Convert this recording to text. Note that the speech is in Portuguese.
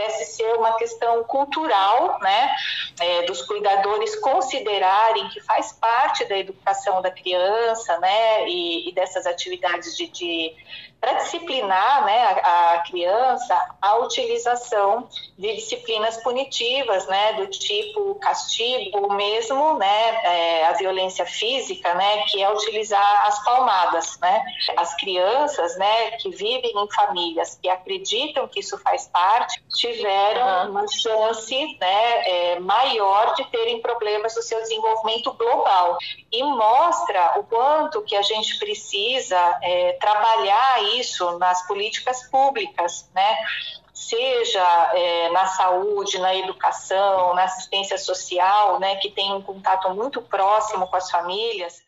parece ser uma questão cultural, né, é, dos cuidadores considerarem que faz parte da educação da criança, né, e, e dessas atividades de, de para disciplinar né, a, a, criança a utilização de disciplinas punitivas, né, do tipo castigo, ou mesmo né, é, a violência física, né, que é utilizar as palmadas. Né. As crianças né, que vivem em famílias que acreditam que isso faz parte tiveram uhum. uma chance né, é, maior de terem problemas no seu desenvolvimento global. E mostra o quanto que a gente precisa é, trabalhar isso nas políticas públicas, né? seja é, na saúde, na educação, na assistência social, né, que tem um contato muito próximo com as famílias,